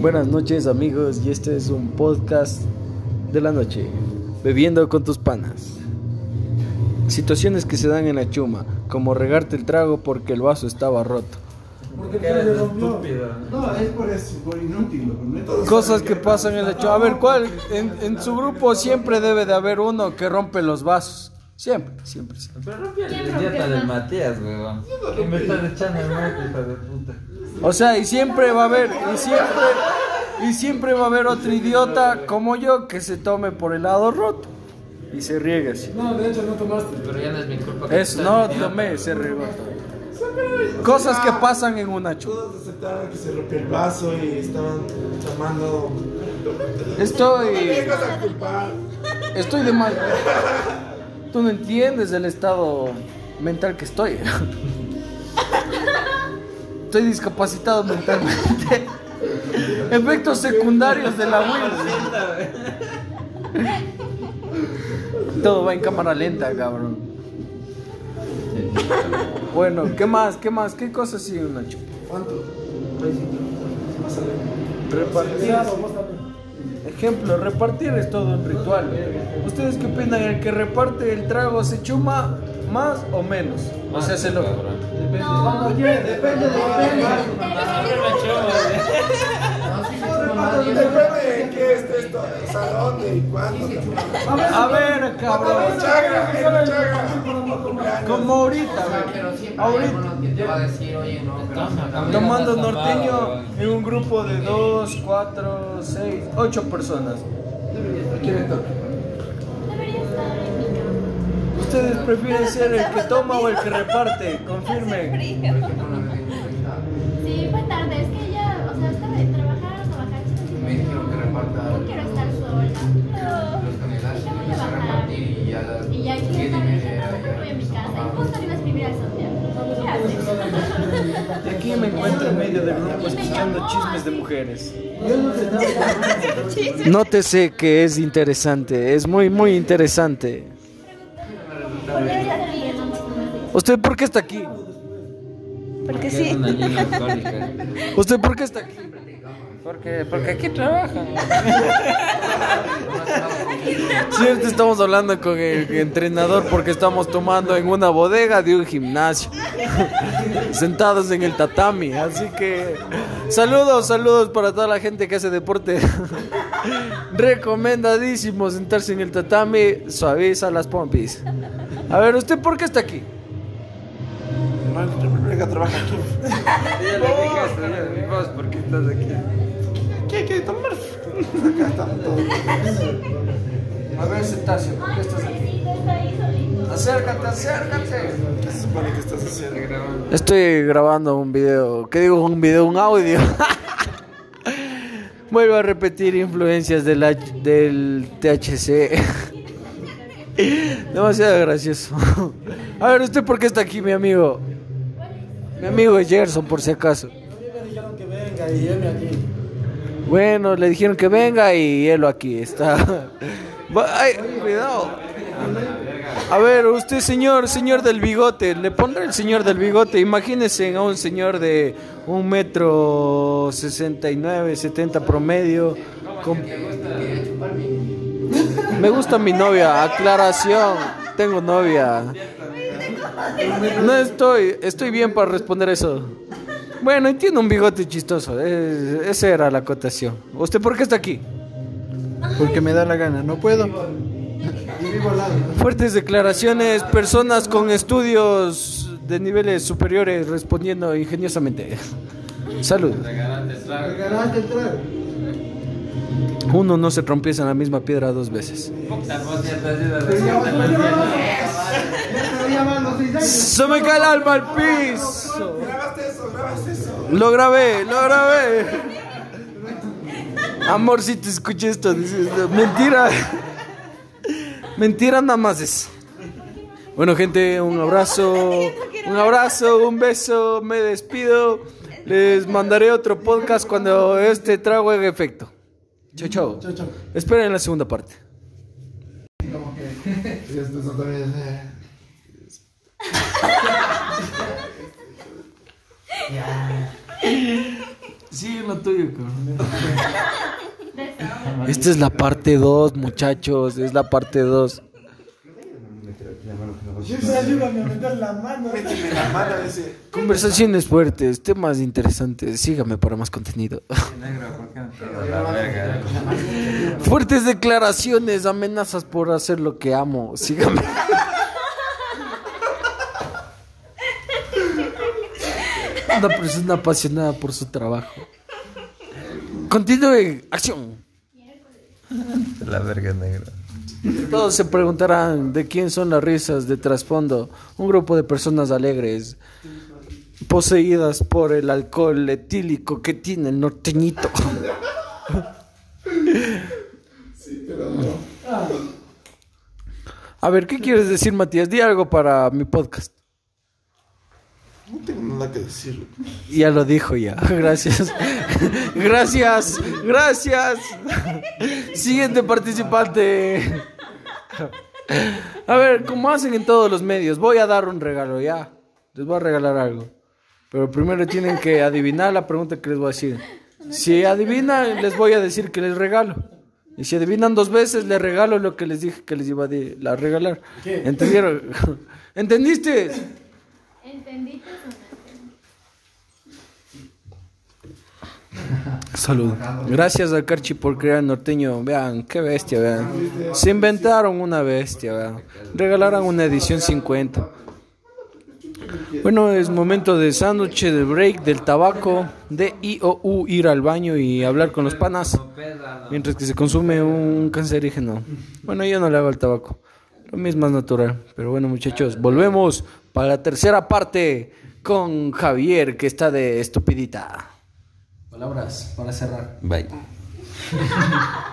Buenas noches amigos y este es un podcast de la noche, bebiendo con tus panas. Situaciones que se dan en la chuma, como regarte el trago porque el vaso estaba roto. Porque le rompió. No, es por eso, por inútil. no Cosas que pasan en la chuma. A ver, ¿cuál? En, en su grupo siempre debe de haber uno que rompe los vasos. Siempre, siempre, siempre. Pero rompió el idiota del Matías, weón. Que me estás echando el mate, hija de puta. O sea, y siempre va a haber, y siempre, y siempre va a haber otro idiota como yo que se tome por el lado roto y se riegue así. No, de hecho no tomaste. Pero ya no es mi culpa. que Eso, estás no tomé, se regó. Cosas que pasan en una chuma. Todos aceptaron que se rompió el vaso y estaban tomando. Estoy, estoy de mal. Tú no entiendes el estado mental que estoy. Estoy discapacitado mentalmente. Efectos secundarios de la Wii. Todo va en cámara lenta, cabrón. Bueno, ¿qué más? ¿Qué más? ¿Qué cosas sigue una chupa? ¿Cuánto? Repartir. Ejemplo, repartir es todo un ritual. ¿Ustedes qué opinan? ¿El que reparte el trago se chuma más o menos? O sea, se lo... Depende, depende, depende. Depende de qué esté esto, el salón y cuándo. A ver, cabrón. Como ahorita, güey. Ahorita. alguno que te va a decir, oye, no, pero Tomando norteño en un grupo de dos, cuatro, seis, ocho personas. ¿Ustedes prefieren ser el que toma o el que reparte? Confirmen. Sí, fue tarde, es que ya, o sea, estaba de trabajar, trabajar, me dijeron que reparta no quiero estar sola. los y voy a empezar a bajar. repartir y ya las Y ya aquí está, voy a mi casa. Y justo le iba a escribir a Sofía. ¿Qué haces? Y aquí me encuentro en medio del grupo escuchando chismes de mujeres. Nótese que es interesante, es muy, muy interesante. ¿Usted por qué está aquí? Porque sí. ¿Usted por qué está aquí? Porque, porque aquí trabajan. Cierto, estamos hablando con el entrenador porque estamos tomando en una bodega de un gimnasio. Sentados en el tatami. Así que saludos, saludos para toda la gente que hace deporte. Recomendadísimo sentarse en el tatami. Suaviza las pompis. A ver, ¿usted por qué está aquí? Venga, trabaja aquí. Ya le dije eso, ya, mi voz, ¿por qué estás aquí? ¿Qué hay que tomar? Acá estamos todos. A ver, Cetáceo, ¿por qué estás aquí? Acércate, acércate. ¿Qué se supone que estás haciendo? Estoy grabando un video. ¿Qué digo? Un video, un audio. Vuelvo a repetir influencias del, H- del THC. Demasiado gracioso. A ver, ¿usted por qué está aquí, mi amigo? Mi amigo es Gerson, por si acaso. me dijeron que venga y él aquí. Bueno, le dijeron que venga y él aquí está. Ay, cuidado. A ver, usted señor, señor del bigote, le pondré el señor del bigote. Imagínese a un señor de un metro sesenta y nueve, setenta promedio. con- Me gusta mi novia, aclaración. Tengo novia. No estoy, estoy bien para responder eso. Bueno, y tiene un bigote chistoso. es- esa era la acotación. ¿Usted por qué está aquí? Porque me da la gana, no puedo. Fuertes declaraciones, personas con estudios de niveles superiores respondiendo ingeniosamente. Salud. Uno no se trompieza en la misma piedra dos veces. Se me cae el alma al piso. Grabaste eso, grabaste eso. Lo grabé, lo grabé. Amor, si te escuché esto, dices, mentira. Mentira nada más es. Bueno, gente, un abrazo, un abrazo, un beso, me despido. Les mandaré otro podcast cuando este trago haga efecto. Chao, chao. Esperen la segunda parte. Y esto eh, Sí, lo tuyo, cabrón. Esta es la parte 2, muchachos. Es la parte 2. Jefes, ayúdame a meter la mano. Méteme la mano ese. Conversaciones fuertes, temas interesantes. Sígame para más contenido. Fuertes declaraciones, amenazas por hacer lo que amo. Sígame. Una persona apasionada por su trabajo. Continúe, acción. La verga negro. Todos se preguntarán de quién son las risas de trasfondo. Un grupo de personas alegres, poseídas por el alcohol etílico que tiene el norteñito. A ver, ¿qué quieres decir, Matías? Di algo para mi podcast. No tengo nada que decir. Ya lo dijo ya. Gracias. Gracias. Gracias. Siguiente participante. A ver, como hacen en todos los medios, voy a dar un regalo ya. Les voy a regalar algo. Pero primero tienen que adivinar la pregunta que les voy a decir. Si adivinan, les voy a decir que les regalo. Y si adivinan dos veces, les regalo lo que les dije que les iba a regalar. ¿Entendieron? ¿Entendiste? ¿Entendiste o no entendiste? Salud. Gracias a Carchi por crear norteño. Vean, qué bestia, vean. Se inventaron una bestia, vean. Regalaron una edición 50. Bueno, es momento de sándwich, de break, del tabaco, de IOU, ir al baño y hablar con los panas. Mientras que se consume un cancerígeno. Bueno, yo no le hago el tabaco. Lo mismo es natural. Pero bueno, muchachos, volvemos para la tercera parte con Javier, que está de estupidita. Palabras para cerrar. Bye.